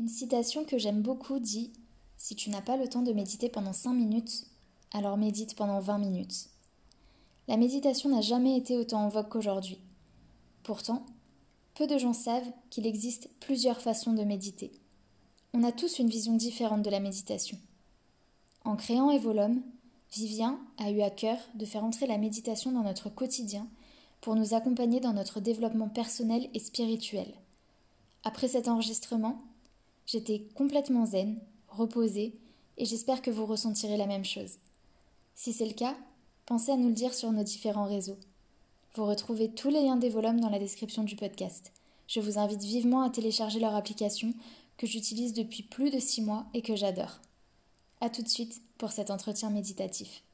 Une citation que j'aime beaucoup dit Si tu n'as pas le temps de méditer pendant 5 minutes, alors médite pendant 20 minutes. La méditation n'a jamais été autant en vogue qu'aujourd'hui. Pourtant, peu de gens savent qu'il existe plusieurs façons de méditer. On a tous une vision différente de la méditation. En créant Evolum, Vivien a eu à cœur de faire entrer la méditation dans notre quotidien pour nous accompagner dans notre développement personnel et spirituel. Après cet enregistrement, j'étais complètement zen, reposée, et j'espère que vous ressentirez la même chose. Si c'est le cas, pensez à nous le dire sur nos différents réseaux. Vous retrouvez tous les liens des volumes dans la description du podcast. Je vous invite vivement à télécharger leur application que j'utilise depuis plus de six mois et que j'adore. A tout de suite pour cet entretien méditatif.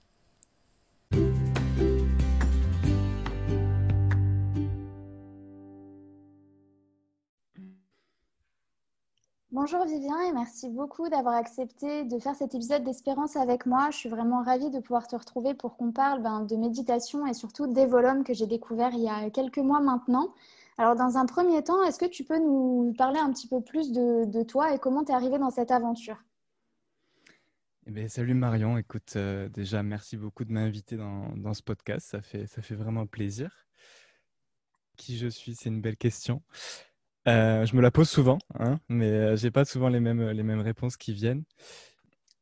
Bonjour Vivien et merci beaucoup d'avoir accepté de faire cet épisode d'Espérance avec moi. Je suis vraiment ravie de pouvoir te retrouver pour qu'on parle ben, de méditation et surtout des volumes que j'ai découvert il y a quelques mois maintenant. Alors dans un premier temps, est-ce que tu peux nous parler un petit peu plus de, toi et comment tu es arrivé dans cette aventure? Eh bien, salut Marion, écoute, euh, déjà merci beaucoup de m'inviter dans, ce podcast, ça fait vraiment plaisir. Qui je suis, c'est une belle question. Euh, je me la pose souvent, hein, mais euh, j'ai pas souvent les mêmes, les mêmes réponses qui viennent.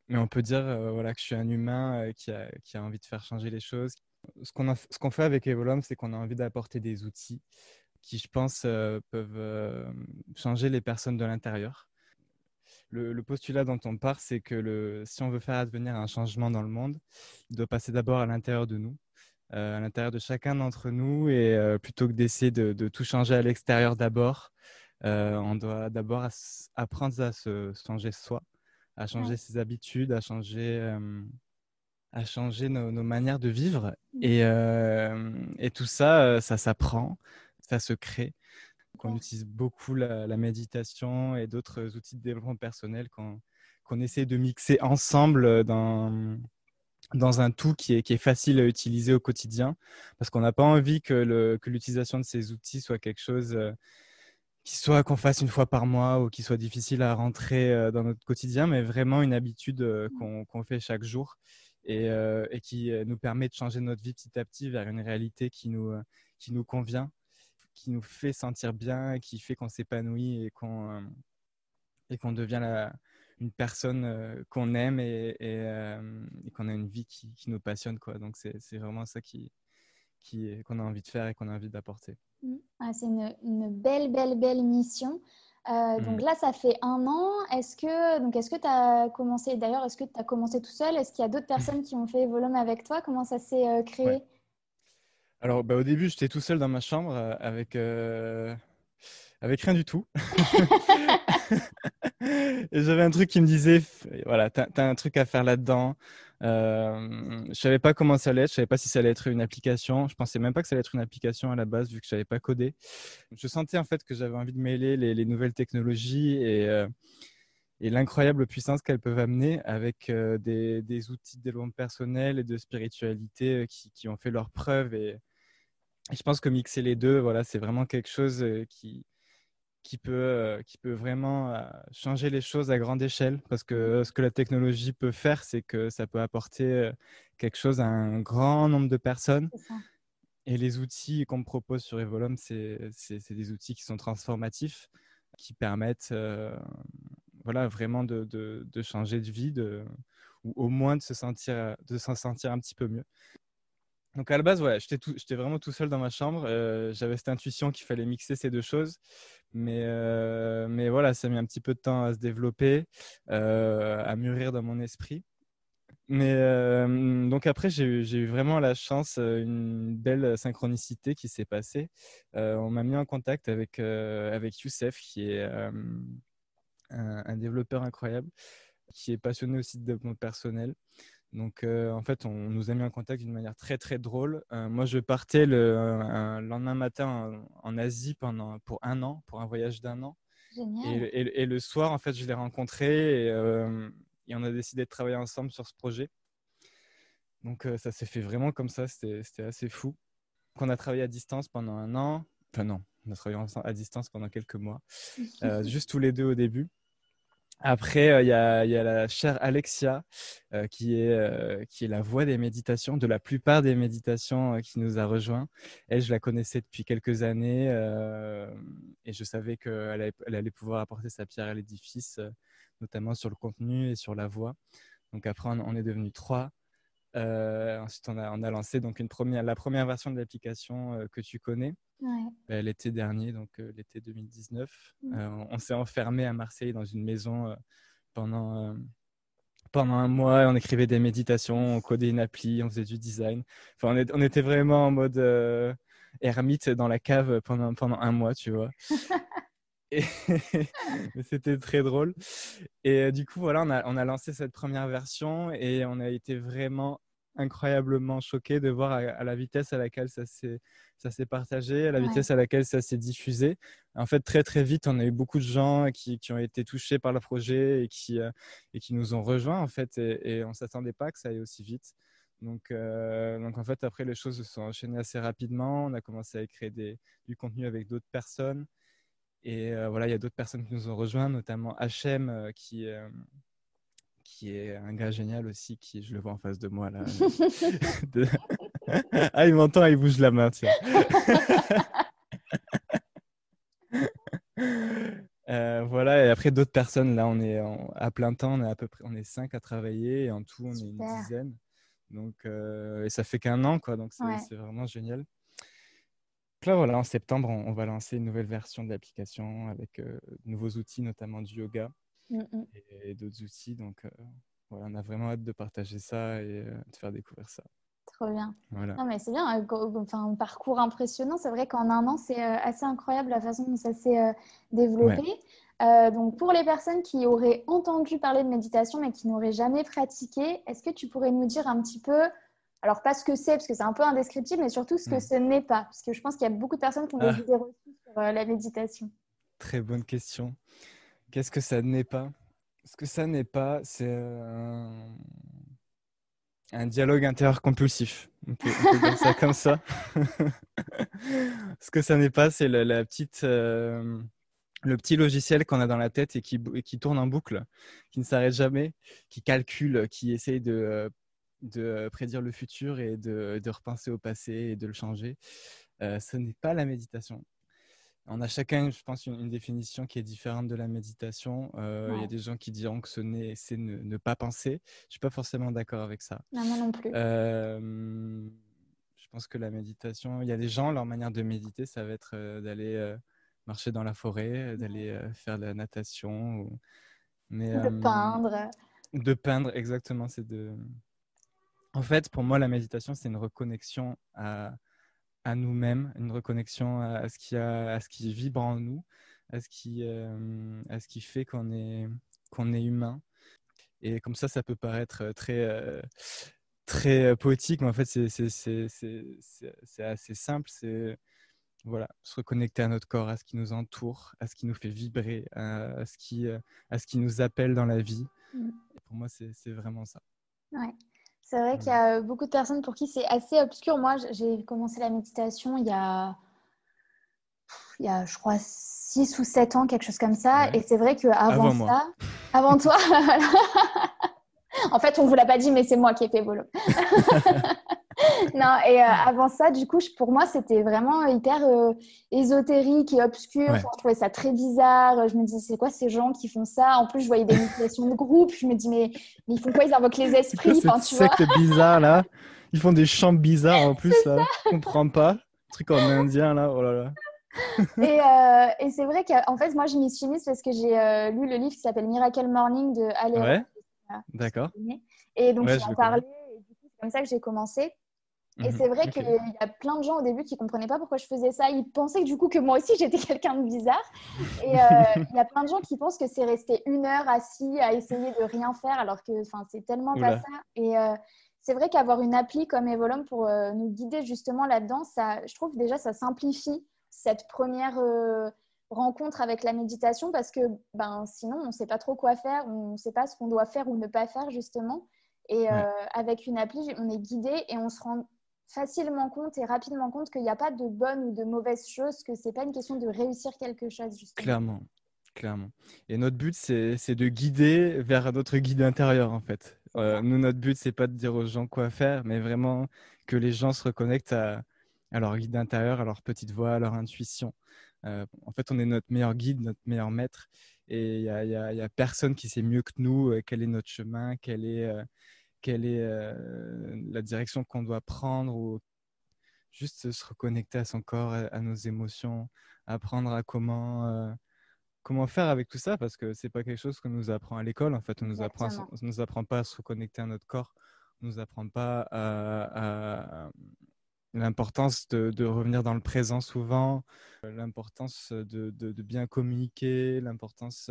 Mais on peut dire euh, voilà, que je suis un humain qui, a, qui, a, envie de faire changer les choses. Ce qu'on qu'on fait avec Evolum, c'est qu'on a envie d'apporter des outils qui, je pense, peuvent changer les personnes de l'intérieur. Le, le, postulat dont on part, c'est que le, si on veut faire advenir un changement dans le monde, il doit passer d'abord à l'intérieur de nous. À l'intérieur de chacun d'entre nous et plutôt que d'essayer de, de, tout changer à l'extérieur d'abord, euh, on doit d'abord apprendre à se changer soi, à changer ses habitudes, à changer, euh, à changer nos, manières de vivre. Mmh. Et, euh, et tout ça, ça s'apprend, ça se crée. on utilise beaucoup la, méditation et d'autres outils de développement personnel qu'on essaie de mixer ensemble dans, dans un tout qui est, qui est, facile à utiliser au quotidien, parce qu'on n'a pas envie que l'utilisation de ces outils soit quelque chose qu'il soit qu'on fasse une fois par mois ou qu'il soit difficile à rentrer euh, dans notre quotidien, mais vraiment une habitude euh, mmh. qu'on fait chaque jour et, euh, et, qui nous permet de changer notre vie petit à petit vers une réalité qui nous, qui nous convient, qui nous fait sentir bien, qui fait qu'on s'épanouit et qu'on et qu'on devient la, une personne qu'on aime et, et, qu'on a une vie qui, qui, nous passionne. Quoi. Donc c'est vraiment ça qui qu'on a envie de faire et qu'on a envie d'apporter. Mm. Ah, c'est une, belle, belle, belle mission. Euh, donc mm. là, ça fait un an. Est-ce que donc est-ce que tu as commencé d'ailleurs Est-ce que tu as commencé tout seul? Est-ce qu'il y a d'autres personnes qui ont fait Volume avec toi? Comment ça s'est euh, créé? Alors bah, au début, j'étais tout seul dans ma chambre euh, avec rien du tout. et j'avais un truc qui me disait voilà, tu as, un truc à faire là-dedans. Euh, je savais pas comment ça allait être, je savais pas si ça allait être une application. Je pensais même pas que ça allait être une application à la base vu que je savais pas coder. Je sentais en fait que j'avais envie de mêler les, nouvelles technologies et, euh, et l'incroyable puissance qu'elles peuvent amener avec euh, des, outils de développement personnel et de spiritualité euh, qui, qui ont fait leurs preuves. Et, et, je pense que mixer les deux, voilà, c'est vraiment quelque chose qui, qui peut, euh, qui peut vraiment euh, changer les choses à grande échelle. Parce que ce que la technologie peut faire, c'est que ça peut apporter euh, quelque chose à un grand nombre de personnes. Et les outils qu'on me propose sur Evolum, c'est des outils qui sont transformatifs, qui permettent voilà, vraiment de, de, changer de vie, de, ou au moins de se sentir, de s'en sentir un petit peu mieux. Donc à la base, j'étais vraiment tout seul dans ma chambre. Euh, j'avais cette intuition qu'il fallait mixer ces deux choses. Mais, euh, mais voilà, ça a mis un petit peu de temps à se développer, euh, à mûrir dans mon esprit. Mais donc après, j'ai eu vraiment la chance, une belle synchronicité qui s'est passée. on m'a mis en contact avec, avec Youssef, qui est un, développeur incroyable, qui est passionné aussi de développement personnel. Donc, en fait, on nous a mis en contact d'une manière très, très drôle. moi, je partais le lendemain matin en, Asie pendant, pour un an, pour un voyage d'un an. Et, et, le soir, en fait, je l'ai rencontré et, et, on a décidé de travailler ensemble sur ce projet. Donc, ça s'est fait vraiment comme ça. C'était assez fou. Donc, on a travaillé à distance pendant un an. Enfin, non, on a travaillé à distance pendant quelques mois. juste tous les deux au début. Après, euh, il y, a, la chère Alexia, euh, qui, est, euh, qui est la voix des méditations, de la plupart des méditations qui nous a rejoints. Elle, je la connaissais depuis quelques années et je savais qu'elle elle allait pouvoir apporter sa pierre à l'édifice, notamment sur le contenu et sur la voix. Donc après, on, est devenu trois. Ensuite, on a, on a, lancé donc une première, la première version de l'application que tu connais, bah, l'été dernier, donc euh, l'été 2019. Mmh. Euh, on, s'est enfermé à Marseille dans une maison euh, pendant, pendant un mois. On écrivait des méditations, on codait une appli, on faisait du design. Enfin, on, on était vraiment en mode ermite dans la cave pendant, pendant un mois, tu vois. c'était très drôle. Et du coup, voilà, on a, on a lancé cette première version et on a été vraiment incroyablement choqué de voir à, la vitesse à laquelle ça s'est ça s'est partagé, à la vitesse à laquelle ça s'est diffusé. En fait, très très vite, on a eu beaucoup de gens qui, qui ont été touchés par le projet et qui, euh, et qui nous ont rejoints en fait, et, on ne s'attendait pas que ça aille aussi vite. Donc, euh, donc en fait, après, les choses se sont enchaînées assez rapidement. On a commencé à écrire des, du contenu avec d'autres personnes. Et euh, voilà, il y a d'autres personnes qui nous ont rejoints, notamment HM, qui, qui est un gars génial aussi, qui je le vois en face de moi là. ah, il m'entend, il bouge la main, tiens. Euh, voilà, et après d'autres personnes, là, on est à plein temps, on est à peu près, on est cinq à travailler, et en tout, on est une dizaine. Donc, euh, et ça fait qu'un an, quoi, donc c'est vraiment génial. Donc là, voilà, en septembre, on, va lancer une nouvelle version de l'application avec euh, de nouveaux outils, notamment du yoga mm, mm. et, d'autres outils. Donc, voilà, on a vraiment hâte de partager ça et de faire découvrir ça. Trop bien. Non, mais c'est bien. Euh, enfin, un parcours impressionnant. C'est vrai qu'en un an, c'est euh, assez incroyable la façon dont ça s'est euh, développé. donc, pour les personnes qui auraient entendu parler de méditation mais qui n'auraient jamais pratiqué, est-ce que tu pourrais nous dire un petit peu, alors pas ce que c'est, parce que c'est un peu indescriptible, mais surtout ce que ce n'est pas? Parce que je pense qu'il y a beaucoup de personnes qui ont des ah. idées reçues sur la méditation. Très bonne question. Qu'est-ce que ça n'est pas? Ce que ça n'est pas, c'est un dialogue intérieur compulsif. On peut, dire ça comme ça. Ce que ça n'est pas, c'est la, petite, euh, le petit logiciel qu'on a dans la tête et qui, tourne en boucle, qui ne s'arrête jamais, qui calcule, qui essaye de, de prédire le futur et de, repenser au passé et de le changer. Euh, ce n'est pas la méditation. On a chacun, je pense, une, définition qui est différente de la méditation. Euh, il y a des gens qui diront que ce n'est, c'est ne, pas penser. Je suis pas forcément d'accord avec ça. Non, moi non plus. Euh, je pense que la méditation, il y a des gens, leur manière de méditer, ça va être euh, d'aller marcher dans la forêt, d'aller faire de la natation. Mais, de peindre. De peindre, exactement. C'est de. En fait, pour moi, la méditation, c'est une reconnexion à à nous-mêmes, une reconnexion à, ce qui a, à ce qui vibre en nous, à ce qui, euh, à ce qui fait qu'on est, qu'on est humain. Et comme ça, ça peut paraître très, euh, très poétique, mais en fait, c'est assez simple. C'est voilà, se reconnecter à notre corps, à ce qui nous entoure, à ce qui nous fait vibrer, à, ce, qui, à ce qui nous appelle dans la vie. Mm. pour moi, c'est vraiment ça. Ouais. C'est vrai qu'il y a beaucoup de personnes pour qui c'est assez obscur. Moi, j'ai commencé la méditation il y a, il y a je crois, 6 ou 7 ans, quelque chose comme ça. Et c'est vrai qu'avant ça, moi. avant toi, en fait, on ne vous l'a pas dit, mais c'est moi qui ai fait volo. non, et euh, avant ça, du coup, pour moi, c'était vraiment hyper euh, ésotérique et obscur. je trouvais ça très bizarre. Je me disais, c'est quoi ces gens qui font ça? En plus, je voyais des méditations de groupe. Je me dis, mais, ils font quoi? Ils invoquent les esprits. Enfin, tu secte bizarre, là. Ils font des chants bizarres en plus. Là. Je comprends pas. truc en indien, là. Oh là là. et, euh, et c'est vrai qu'en fait, moi, je m'y suis mise parce que j'ai lu le livre qui s'appelle Miracle Morning de Aléa. Ouais? D'accord. Et donc, ouais, j'en parlais. Et du coup, c'est comme ça que j'ai commencé. Et mhm, c'est vrai qu'il y a plein de gens au début qui ne comprenaient pas pourquoi je faisais ça. Ils pensaient que du coup que moi aussi j'étais quelqu'un de bizarre. Et euh, il y a plein de gens qui pensent que c'est rester une heure assis à essayer de rien faire alors que c'est tellement pas ça. Et euh, c'est vrai qu'avoir une appli comme Evolum pour euh, nous guider justement là-dedans, ça, je trouve déjà ça simplifie cette première rencontre avec la méditation parce que ben, sinon on ne sait pas trop quoi faire, on ne sait pas ce qu'on doit faire ou ne pas faire justement. Et avec une appli, on est guidé et on se rend facilement compte et rapidement compte qu'il n'y a pas de bonnes ou de mauvaises choses, que c'est pas une question de réussir quelque chose. Justement. Clairement, clairement. Et notre but, c'est de guider vers notre guide intérieur, en fait. Euh, nous, notre but, c'est pas de dire aux gens quoi faire, mais vraiment que les gens se reconnectent à, leur guide intérieur, à leur petite voix, à leur intuition. Euh, en fait, on est notre meilleur guide, notre meilleur maître. Et il n'y a, personne qui sait mieux que nous euh, quel est notre chemin, quel est quelle est euh, la direction qu'on doit prendre ou juste se reconnecter à son corps, à, nos émotions, apprendre à comment, euh, comment faire avec tout ça parce que c'est pas quelque chose qu'on nous apprend à l'école. En fait, on nous apprend, on nous apprend pas à se reconnecter à notre corps, on nous apprend pas à, l'importance de, de, revenir dans le présent souvent, l'importance de, de, de, bien communiquer, l'importance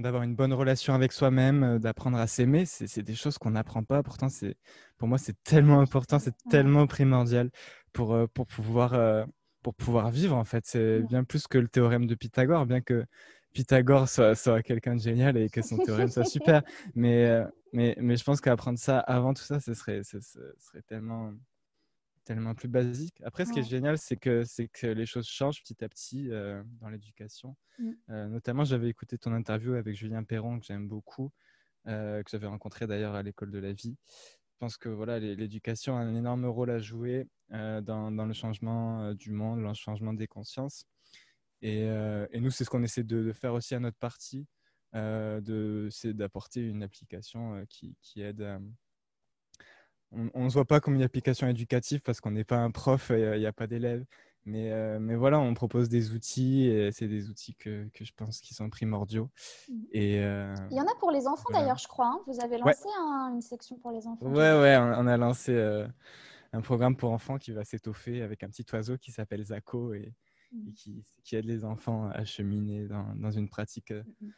d'avoir une bonne relation avec soi-même, euh, d'apprendre à s'aimer, c'est des choses qu'on n'apprend pas. Pourtant, pour moi, c'est tellement important, c'est tellement primordial pour, euh, pour, pouvoir, euh, pour pouvoir vivre, en fait. C'est bien plus que le théorème de Pythagore, bien que Pythagore soit, soit quelqu'un de génial et que son théorème soit super. Mais, mais, mais je pense qu'apprendre ça avant tout ça, ce serait, ce serait tellement, tellement plus basique. Après, ce qui est génial, c'est que, c'est que les choses changent petit à petit euh, dans l'éducation. Mm. Euh, notamment, j'avais écouté ton interview avec Julien Perron, que j'aime beaucoup, euh, que j'avais rencontré d'ailleurs à l'école de la vie. Je pense que voilà, l'éducation a un énorme rôle à jouer dans, dans, le changement du monde, dans le changement des consciences. Et, et nous, c'est ce qu'on essaie de, faire aussi à notre partie, c'est d'apporter une application qui, qui aide on ne se voit pas comme une application éducative parce qu'on n'est pas un prof, il n'y a, pas d'élèves. Mais, euh, mais voilà, on propose des outils et c'est des outils que, que, je pense qui sont primordiaux. Mmh. Et, euh, il y en a pour les enfants d'ailleurs, je crois. Hein. Vous avez lancé une section pour les enfants. Ouais, ouais, on, a lancé euh, un programme pour enfants qui va s'étoffer avec un petit oiseau qui s'appelle Zako et, mmh. qui, qui, aide les enfants à cheminer dans, dans une pratique mmh,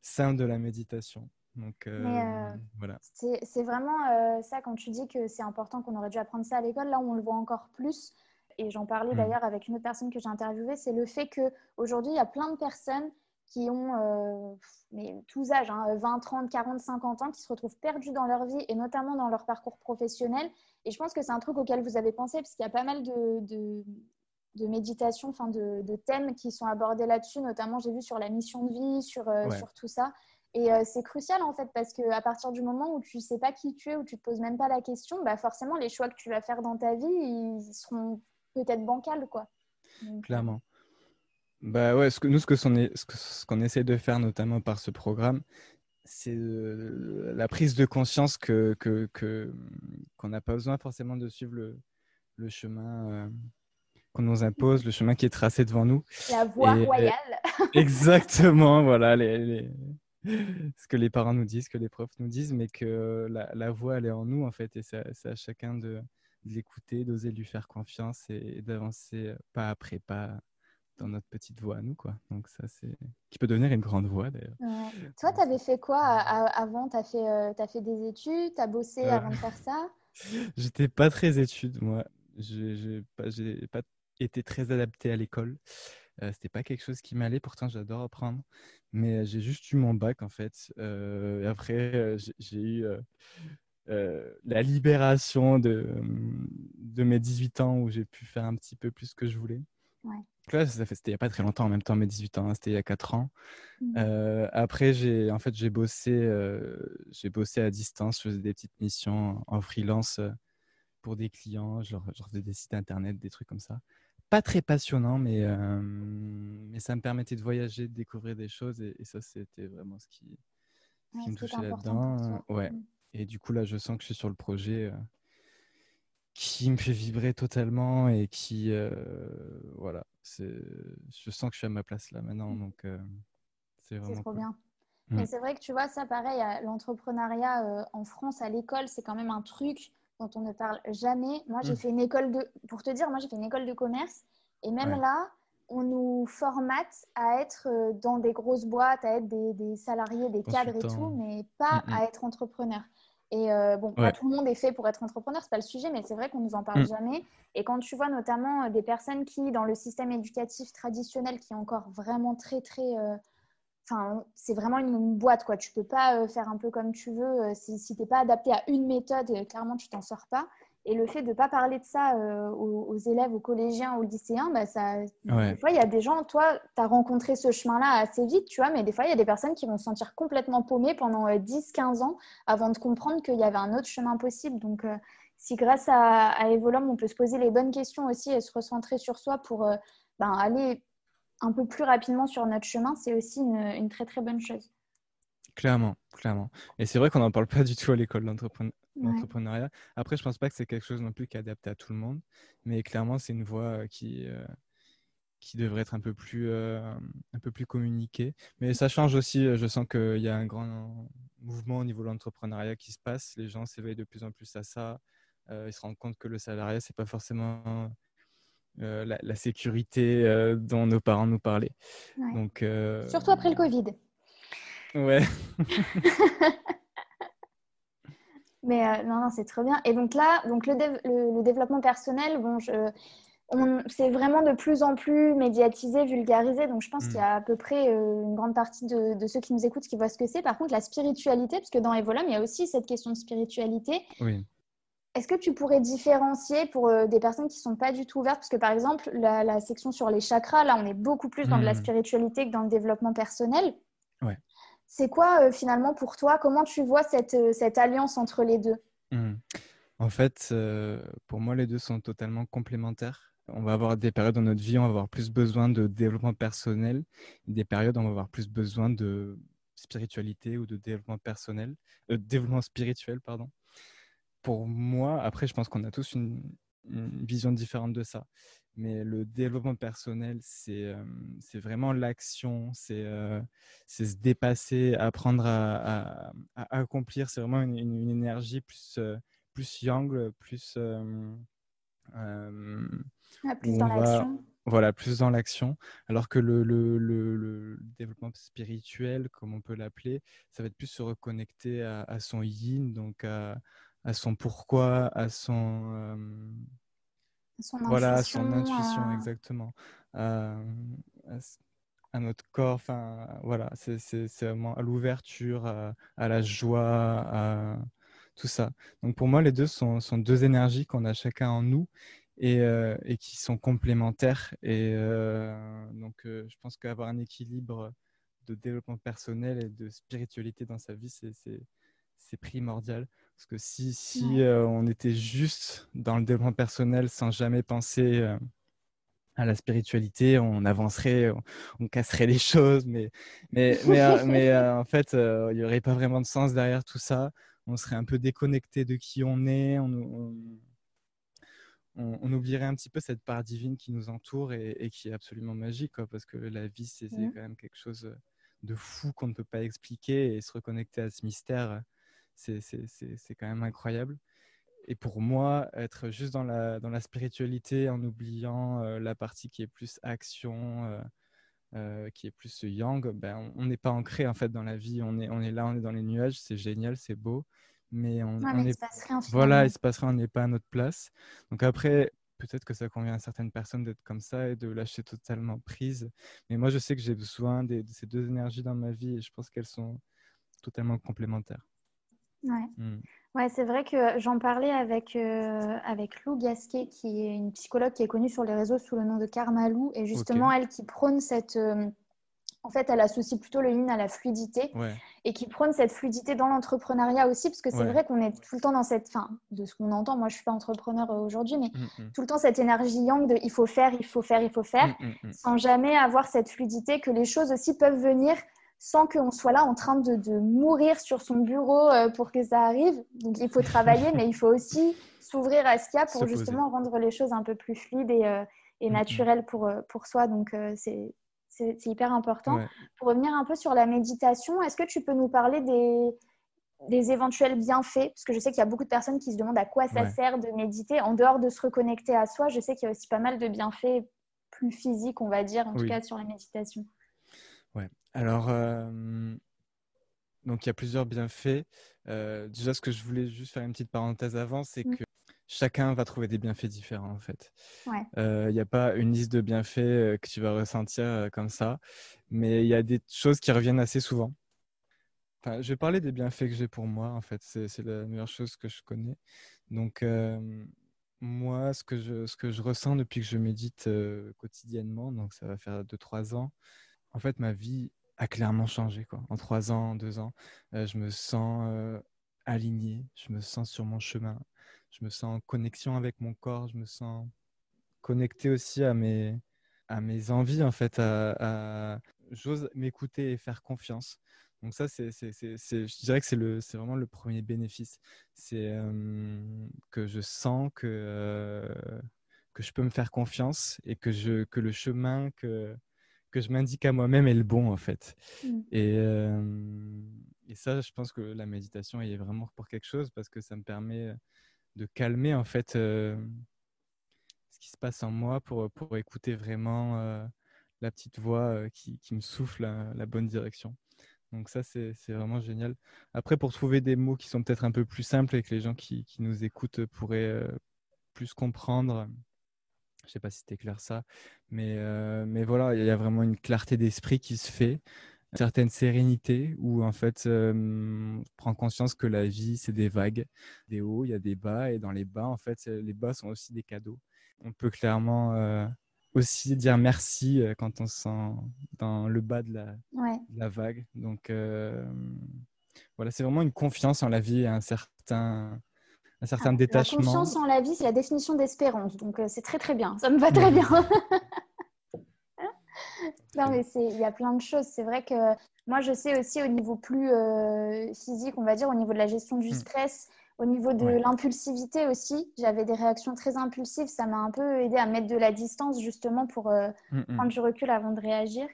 simple de la méditation. Donc, euh, euh, voilà. C'est vraiment euh, ça quand tu dis que c'est important qu'on aurait dû apprendre ça à l'école. Là on le voit encore plus, et j'en parlais mm. d'ailleurs avec une autre personne que j'ai interviewée, c'est le fait qu'aujourd'hui, il y a plein de personnes qui ont mais, tous âges, 20, 30, 40, 50 ans, qui se retrouvent perdus dans leur vie et notamment dans leur parcours professionnel. Et je pense que c'est un truc auquel vous avez pensé, parce qu'il y a pas mal de, de, de méditation, enfin de, de, thèmes qui sont abordés là-dessus, notamment j'ai vu sur la mission de vie, sur, sur tout ça. Et euh, c'est crucial en fait parce qu'à partir du moment où tu sais pas qui tu es, où tu te poses même pas la question, bah forcément les choix que tu vas faire dans ta vie, ils seront peut-être bancals quoi. Euh, Clairement. Bah ouais, ce que, nous ce que ce qu'on essaie de faire notamment par ce programme, c'est la prise de conscience que qu'on n'a pas besoin forcément de suivre le, le chemin euh, qu'on nous impose, le chemin qui est tracé devant nous. La voie royale. exactement, voilà les ce que les parents nous disent, ce que les profs nous disent, mais que la, la voix, elle est en nous, en fait, et c'est à, chacun de, l'écouter, d'oser lui faire confiance et, d'avancer pas après pas dans notre petite voix à nous, quoi. Donc ça, c'est... Qui peut devenir une grande voix, d'ailleurs. Toi, tu avais fait quoi avant? Tu as, fait, euh, as fait des études? Tu as bossé euh, avant de faire ça? J'étais pas très études, moi. J'ai pas, pas été très adapté à l'école. Euh, c'était pas quelque chose qui m'allait, pourtant j'adore apprendre. Mais j'ai juste eu mon bac en fait. et après, j'ai eu la libération de, de mes 18 ans où j'ai pu faire un petit peu plus que je voulais. Ouais. fait, c'était il n'y a pas très longtemps en même temps, mes 18 ans, hein, c'était il y a 4 ans. Mmh. après, j'ai, en fait, j'ai bossé, j'ai bossé à distance, je faisais des petites missions en freelance pour des clients, genre des sites internet, des trucs comme ça. Pas très passionnant, mais, mais ça me permettait de voyager, de découvrir des choses. Et, ça, c'était vraiment ce qui, me touchait là-dedans. Ouais. Mm. Et du coup, là, je sens que je suis sur le projet qui me fait vibrer totalement et qui, voilà, je sens que je suis à ma place là maintenant. Mm. Donc, c'est vraiment. trop bien. Mais mm. c'est vrai que tu vois, ça pareil, l'entrepreneuriat euh, en France à l'école, c'est quand même un truc dont on ne parle jamais. Moi, j'ai mm. fait une école de, pour te dire, moi, j'ai fait une école de commerce et même là, on nous formate à être euh, dans des grosses boîtes, à être des, salariés, des cadres et tout, mais pas mm, à être entrepreneur. Et euh, bon, pas tout le monde est fait pour être entrepreneur, c'est pas le sujet, mais c'est vrai qu'on nous en parle jamais. Et quand tu vois notamment des personnes qui, dans le système éducatif traditionnel, qui est encore vraiment très, très Enfin, c'est vraiment une, boîte, quoi. Tu peux pas euh, faire un peu comme tu veux. Euh, si, si tu n'es pas adapté à une méthode, euh, clairement, tu t'en sors pas. Et le fait de ne pas parler de ça aux, élèves, aux collégiens, aux lycéens, bah, ça, des fois, il y a des gens, toi, tu as rencontré ce chemin-là assez vite, tu vois, mais des fois, il y a des personnes qui vont se sentir complètement paumées pendant 10-15 ans avant de comprendre qu'il y avait un autre chemin possible. Donc, si grâce à, à Evolum, on peut se poser les bonnes questions aussi et se recentrer sur soi pour ben, aller un peu plus rapidement sur notre chemin, c'est aussi une, très très bonne chose. Clairement, clairement. Et c'est vrai qu'on n'en parle pas du tout à l'école d'entrepreneuriat. Après, je pense pas que c'est quelque chose non plus qui est adapté à tout le monde, mais clairement, c'est une voie euh, qui, euh, qui devrait être un peu plus, euh, un peu plus communiquée. Mais ça change aussi. Je sens qu'il y a un grand mouvement au niveau de l'entrepreneuriat qui se passe. Les gens s'éveillent de plus en plus à ça. ils se rendent compte que le salariat, c'est pas forcément euh, la, sécurité euh, dont nos parents nous parlaient. Donc, euh, Surtout après le Covid. Ouais. Mais non, non c'est trop bien. Et donc là, donc le, le, développement personnel, bon, je, c'est vraiment de plus en plus médiatisé, vulgarisé. Donc, je pense qu'il y a à peu près une grande partie de, de, ceux qui nous écoutent qui voient ce que c'est. Par contre, la spiritualité, parce que dans Evolum, il y a aussi cette question de spiritualité. Oui. Est-ce que tu pourrais différencier pour euh, des personnes qui ne sont pas du tout ouvertes? Parce que par exemple, la, section sur les chakras, là, on est beaucoup plus dans de la hmm. spiritualité que dans le développement personnel. Ouais. C'est quoi euh, finalement pour toi? Comment tu vois cette, euh, cette alliance entre les deux? Hmm. En fait, pour moi, les deux sont totalement complémentaires. On va avoir des périodes dans notre vie, on va avoir plus besoin de développement personnel, des périodes où on va avoir plus besoin de spiritualité ou de développement personnel, développement spirituel, pardon pour moi, après, je pense qu'on a tous une, vision différente de ça. Mais le développement personnel, c'est euh, vraiment l'action, euh, c'est se dépasser, apprendre à, accomplir. C'est vraiment une, énergie plus, euh, plus yang, plus. Ah, plus dans l'action. Voilà, plus dans l'action. Alors que le, le, le, développement spirituel, comme on peut l'appeler, ça va être plus se reconnecter à, à son yin, donc à, à son pourquoi, à son, euh, son voilà, à son intuition exactement, à, notre corps. Enfin, voilà, c'est vraiment à l'ouverture, à, la joie, à tout ça. Donc pour moi, les deux sont, sont deux énergies qu'on a chacun en nous et, euh, et qui sont complémentaires. Et euh, donc, je pense qu'avoir un équilibre de développement personnel et de spiritualité dans sa vie, c'est primordial. Parce que si, si euh, on était juste dans le développement personnel sans jamais penser euh, à la spiritualité, on avancerait, on, casserait les choses, mais, mais, mais, euh, mais en fait, il n'y aurait pas vraiment de sens derrière tout ça. On serait un peu déconnecté de qui on est, on, on, oublierait un petit peu cette part divine qui nous entoure et, qui est absolument magique, quoi, parce que la vie, c'est quand même quelque chose de fou qu'on ne peut pas expliquer et se reconnecter à ce mystère c'est quand même incroyable. Et pour moi, être juste dans la, dans la spiritualité en oubliant euh, la partie qui est plus action, euh, euh, qui est plus yang, ben, on n'est pas ancré en fait dans la vie. On est, on est là, on est dans les nuages, c'est génial, c'est beau. Mais on, on est... Voilà, il se passe rien, on n'est pas à notre place. Donc après, peut-être que ça convient à certaines personnes d'être comme ça et de lâcher totalement prise. Mais moi, je sais que j'ai besoin de ces deux énergies dans ma vie et je pense qu'elles sont totalement complémentaires. Ouais. Mm. Ouais, c'est vrai que j'en parlais avec, euh, avec Lou Gasquet, qui est une psychologue qui est connue sur les réseaux sous le nom de Karma Lou, et justement, elle qui prône cette. Euh, en fait, elle associe plutôt le yin à la fluidité. et qui prône cette fluidité dans l'entrepreneuriat aussi, parce que c'est vrai qu'on est tout le temps dans cette, fin, de ce qu'on entend, moi je suis pas entrepreneur aujourd'hui, mais mm, mm. tout le temps cette énergie yang de il faut faire, il faut faire, il faut faire, mm, sans jamais avoir cette fluidité que les choses aussi peuvent venir sans qu'on soit là en train de, mourir sur son bureau euh, pour que ça arrive. Donc il faut travailler, mais il faut aussi s'ouvrir à ce qu'il y a pour justement rendre les choses un peu plus fluides et, euh, naturelles pour, euh, pour soi. Donc c'est c'est hyper important. Pour revenir un peu sur la méditation, est-ce que tu peux nous parler des, des éventuels bienfaits? Parce que je sais qu'il y a beaucoup de personnes qui se demandent à quoi ça sert de méditer. En dehors de se reconnecter à soi, je sais qu'il y a aussi pas mal de bienfaits plus physiques, on va dire, en tout cas sur la méditation. Alors, euh, donc il y a plusieurs bienfaits. Euh, déjà, ce que je voulais juste faire une petite parenthèse avant, c'est mmh. que chacun va trouver des bienfaits différents en fait. Il ouais. n'y euh, a pas une liste de bienfaits euh, que tu vas ressentir euh, comme ça, mais il y a des choses qui reviennent assez souvent. Enfin, je vais parler des bienfaits que j'ai pour moi en fait, c'est la meilleure chose que je connais. Donc moi, ce que, je, ce que je ressens depuis que je médite quotidiennement, donc ça va faire 2-3 ans, en fait ma vie a clairement changé. Quoi. En 3 ans, 2 ans, je me sens aligné, je me sens sur mon chemin je me sens en connexion avec mon corps, je me sens connecté aussi à mes, à mes envies, en fait, à, j'ose m'écouter et faire confiance. Donc ça, c'est, c'est, c'est, je dirais que c'est, le, c'est vraiment le premier bénéfice. C'est euh, que je sens que, euh, que je peux me faire confiance et que, je, que le chemin que, que je m'indique à moi-même est le bon, en fait. Mmh. Et, euh, et ça, je pense que la méditation est vraiment pour quelque chose parce que ça me permet de calmer en fait euh, ce qui se passe en moi pour, pour écouter vraiment euh, la petite voix qui, qui, me souffle la, bonne direction. Donc ça, c'est vraiment génial. Après, pour trouver des mots qui sont peut-être un peu plus simples et que les gens qui, qui nous écoutent pourraient plus comprendre, je ne sais pas si c'était clair ça, mais, mais voilà, il y a vraiment une clarté d'esprit qui se fait certaine sérénité où en fait on prend conscience que la vie c'est des vagues, des hauts, il y a des bas et dans les bas en fait les bas sont aussi des cadeaux. On peut clairement aussi dire merci quand on se sent dans le bas de la, la vague. Donc voilà, c'est vraiment une confiance en la vie et un certain un certain détachement. La confiance en la vie, c'est la définition d'espérance. Donc c'est très très bien, ça me va très bien. non, mais il y a plein de choses. C'est vrai que moi, je sais aussi au niveau plus euh, physique, on va dire, au niveau de la gestion du mm. stress, au niveau de l'impulsivité aussi. J'avais des réactions très impulsives. Ça m'a un peu aidé à mettre de la distance, justement, pour euh, mm, mm. prendre du recul avant de réagir.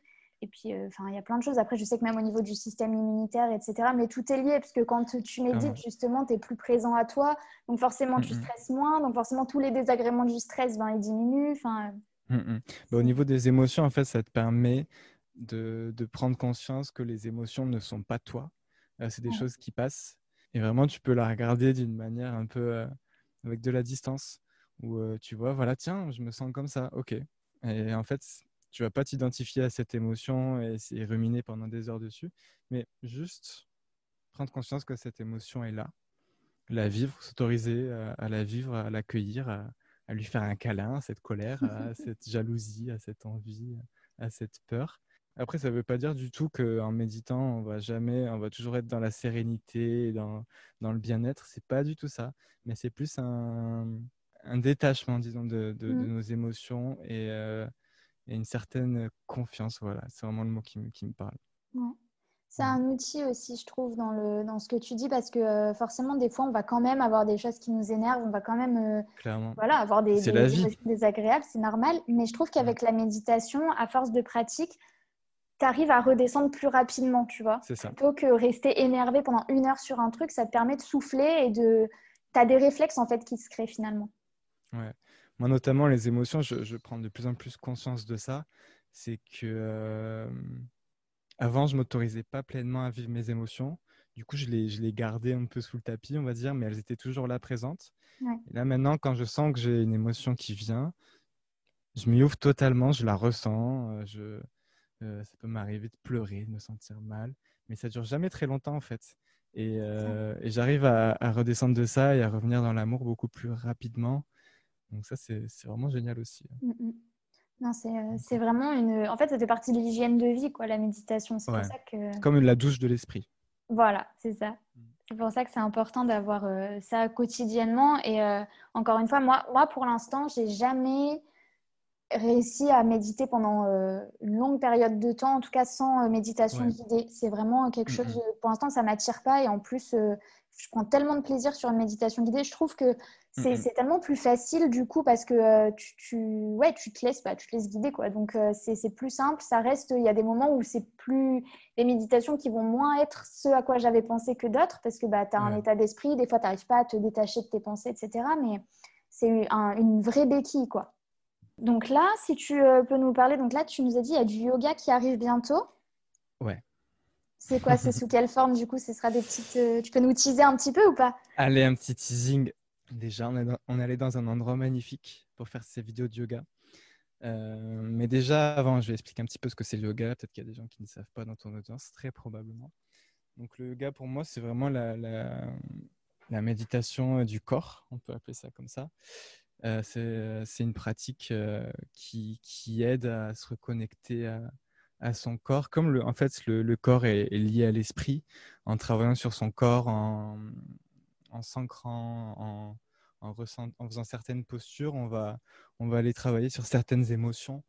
Et puis, euh, enfin, il y a plein de choses. Après, je sais que même au niveau du système immunitaire, etc. Mais tout est lié, parce que quand tu médites, justement, tu es plus présent à toi. Donc, forcément, tu stresses moins. Donc, forcément, tous les désagréments du stress, ben, ils diminuent. Enfin, mmh. Bah, au niveau des émotions, en fait, ça te permet de, de, prendre conscience que les émotions ne sont pas toi. Euh, c'est des choses qui passent. Et vraiment, tu peux la regarder d'une manière un peu euh, avec de la distance. Où euh, tu vois, voilà, tiens, je me sens comme ça. OK. Et en fait, tu vas pas t'identifier à cette émotion et, et, ruminer pendant des heures dessus. Mais juste prendre conscience que cette émotion est là. La vivre, s'autoriser à, à, la vivre, à l'accueillir, à, à lui faire un câlin, à cette colère, à cette jalousie, à cette envie, à cette peur. Après, ça ne veut pas dire du tout qu'en méditant, on va jamais, on va toujours être dans la sérénité, dans, dans le bien-être. C'est pas du tout ça, mais c'est plus un, un, détachement, disons, de, de, mmh. nos émotions euh, et, une certaine confiance. Voilà, c'est vraiment le mot qui, qui me parle. C'est un outil aussi, je trouve, dans, le, dans ce que tu dis, parce que euh, forcément, des fois, on va quand même avoir des choses qui nous énervent, on va quand même euh, voilà, avoir des, des, désagréables, c'est normal. Mais je trouve qu'avec la méditation, à force de pratique, tu arrives à redescendre plus rapidement, tu vois. C'est ça. Plutôt que rester énervé pendant une heure sur un truc, ça te permet de souffler et de... Tu as des réflexes, en fait, qui se créent finalement. Ouais. Moi, notamment, les émotions, je, je prends de plus en plus conscience de ça. C'est que... Euh, avant, je m'autorisais pas pleinement à vivre mes émotions. Du coup, je les, je les gardais un peu sous le tapis, on va dire, mais elles étaient toujours là présentes. Et là, maintenant, quand je sens que j'ai une émotion qui vient, je m'y ouvre totalement, je la ressens. Euh, je, euh, ça peut m'arriver de pleurer, de me sentir mal, mais ça dure jamais très longtemps en fait. Et, euh, et j'arrive à, à, redescendre de ça et à revenir dans l'amour beaucoup plus rapidement. Donc ça, c'est vraiment génial aussi. Mm, mm. Non, euh, c'est vraiment une. En fait, ça fait partie de l'hygiène de vie, quoi, la méditation. C'est ça que. Comme la douche de l'esprit. Voilà, c'est ça. Mm. C'est pour ça que c'est important d'avoir ça quotidiennement. Et encore une fois, moi, moi pour l'instant, j'ai jamais réussi à méditer pendant une longue période de temps, en tout cas sans méditation guidée. C'est vraiment quelque chose, pour l'instant, ça m'attire pas. Et en plus, je prends tellement de plaisir sur une méditation guidée. Je trouve que c'est tellement plus facile du coup parce que euh, tu, ouais, tu te laisses pas, tu te laisses guider quoi. Donc euh, c'est plus simple. Ça reste, il y a des moments où c'est plus les méditations qui vont moins être ce à quoi j'avais pensé que d'autres parce que bah, tu as un état d'esprit. Des fois, tu n'arrives pas à te détacher de tes pensées, etc. Mais c'est une vraie béquille quoi. Donc là, si tu euh, peux nous parler, donc là, tu nous as dit il y a du yoga qui arrive bientôt. Ouais. C'est quoi C'est sous quelle forme du coup Ce sera des petites. Euh, tu peux nous teaser un petit peu ou pas? Allez, un petit teasing. Déjà, on est, on allé dans un endroit magnifique pour faire ces vidéos de yoga. Euh, mais déjà, avant, je vais expliquer un petit peu ce que c'est le yoga. Peut-être qu'il y a des gens qui ne savent pas dans ton audience, très probablement. Donc, le yoga, pour moi, c'est vraiment la, la, méditation du corps, on peut appeler ça comme ça. C'est une pratique qui, aide à se reconnecter à, son corps, comme le, en fait le, corps est, lié à l'esprit, en travaillant sur son corps, en, s'ancrant, en, faisant certaines postures, on va, on va aller travailler sur certaines émotions.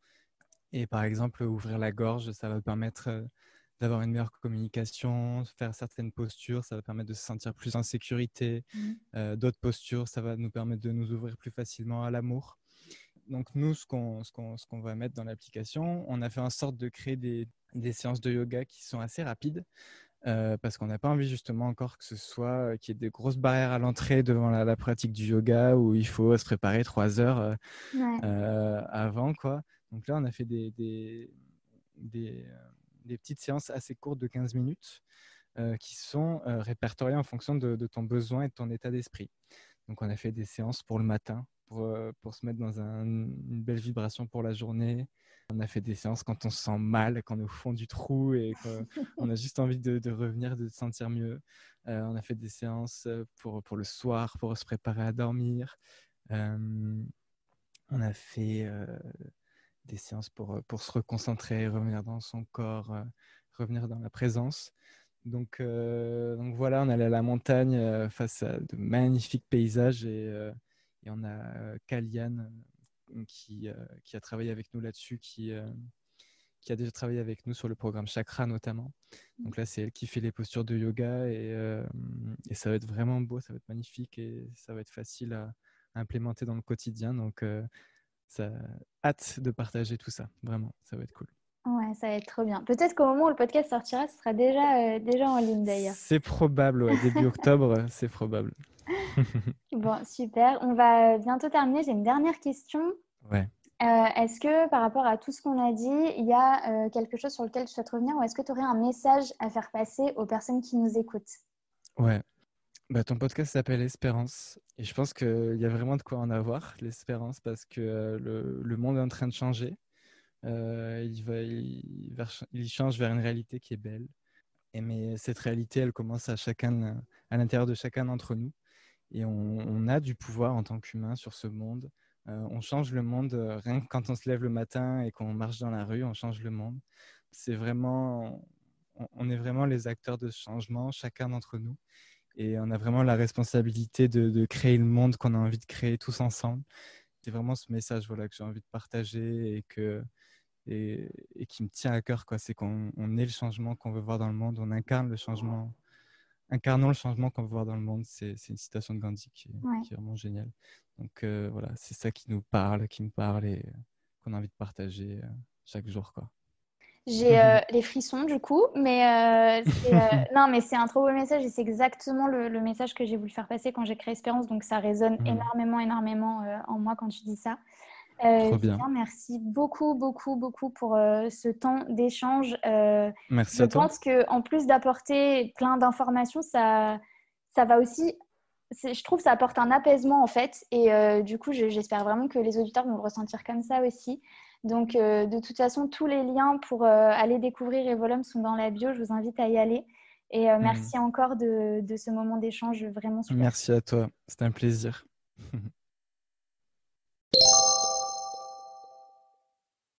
Et par exemple, ouvrir la gorge, ça va permettre d'avoir une meilleure communication, faire certaines postures, ça va permettre de se sentir plus en sécurité. Mmh. Euh, d'autres postures, ça va nous permettre de nous ouvrir plus facilement à l'amour donc nous, ce qu'on ce va mettre dans l'application, on a fait en sorte de créer des, séances de yoga qui sont assez rapides. Euh, parce qu'on n'a pas envie justement encore que ce soit euh, qu'il y ait des grosses barrières à l'entrée devant la, pratique du yoga où il faut se préparer trois heures euh, avant quoi. Donc là on a fait des, des, des, petites séances assez courtes de 15 minutes qui sont répertoriées en fonction de, de, ton besoin et de ton état d'esprit. Donc on a fait des séances pour le matin pour, euh, pour se mettre dans une belle vibration pour la journée. On a fait des séances quand on se sent mal, quand on est au fond du trou et qu'on a juste envie de, revenir, de se sentir mieux. Euh, on a fait des séances euh, pour, pour le soir, pour se préparer à dormir. on a fait des séances pour, pour se reconcentrer, revenir dans son corps, revenir dans la présence. Donc, donc voilà, on allait à la montagne face à de magnifiques paysages et et on a euh, Kalian euh, qui, euh, qui a travaillé avec nous là-dessus, qui, qui a déjà travaillé avec nous sur le programme Chakra notamment. Donc là, c'est elle qui fait les postures de yoga et, et, ça va être vraiment beau, ça va être magnifique et ça va être facile à, implémenter dans le quotidien. Donc, ça hâte de partager tout ça. Vraiment, ça va être cool. Ouais, ça va être trop bien. Peut-être qu'au moment où le podcast sortira, ce sera déjà, déjà en ligne d'ailleurs. C'est probable, ouais, début octobre, c'est probable. bon, super. On va bientôt terminer. J'ai une dernière question. Ouais. Euh, est-ce que par rapport à tout ce qu'on a dit, il y a euh, quelque chose sur lequel tu souhaites revenir ou est-ce que tu aurais un message à faire passer aux personnes qui nous écoutent? Ouais. Bah, ton podcast s'appelle Espérance et je pense qu'il y a vraiment de quoi en avoir, l'espérance, parce que le, le, monde est en train de changer. il, va, il, il, change vers une réalité qui est belle. Et mais cette réalité, elle commence à à l'intérieur de chacun d'entre nous et on, a du pouvoir en tant qu'humain sur ce monde. On change le monde rien que quand on se lève le matin et qu'on marche dans la rue, on change le monde. C'est vraiment, on, est vraiment les acteurs de ce changement, chacun d'entre nous, et on a vraiment la responsabilité de, créer le monde qu'on a envie de créer tous ensemble. C'est vraiment ce message voilà que j'ai envie de partager et que et, et, qui me tient à cœur. C'est qu'on est le changement qu'on veut voir dans le monde, on incarne le changement incarnons le changement qu'on veut voir dans le monde. C'est une citation de Gandhi qui, est vraiment géniale. Donc euh, voilà, c'est ça qui nous parle, qui me parle et euh, qu'on a envie de partager euh, chaque jour. quoi. J'ai les frissons du coup, mais non, mais c'est un trop beau message et c'est exactement le, message que j'ai voulu faire passer quand j'ai créé Espérance. Donc ça résonne mmh. énormément, énormément en moi quand tu dis ça. Euh, bien. Merci beaucoup, beaucoup, beaucoup pour euh, ce temps d'échange. Euh, merci à toi. Je pense qu'en plus d'apporter plein d'informations, ça, ça va aussi, je trouve, ça apporte un apaisement en fait. Et du coup, j'espère vraiment que les auditeurs vont le ressentir comme ça aussi. Donc, de toute façon, tous les liens pour aller découvrir Evolum sont dans la bio. Je vous invite à y aller. Et mmh. merci encore de, de, ce moment d'échange vraiment super. Merci à toi. C'était un plaisir.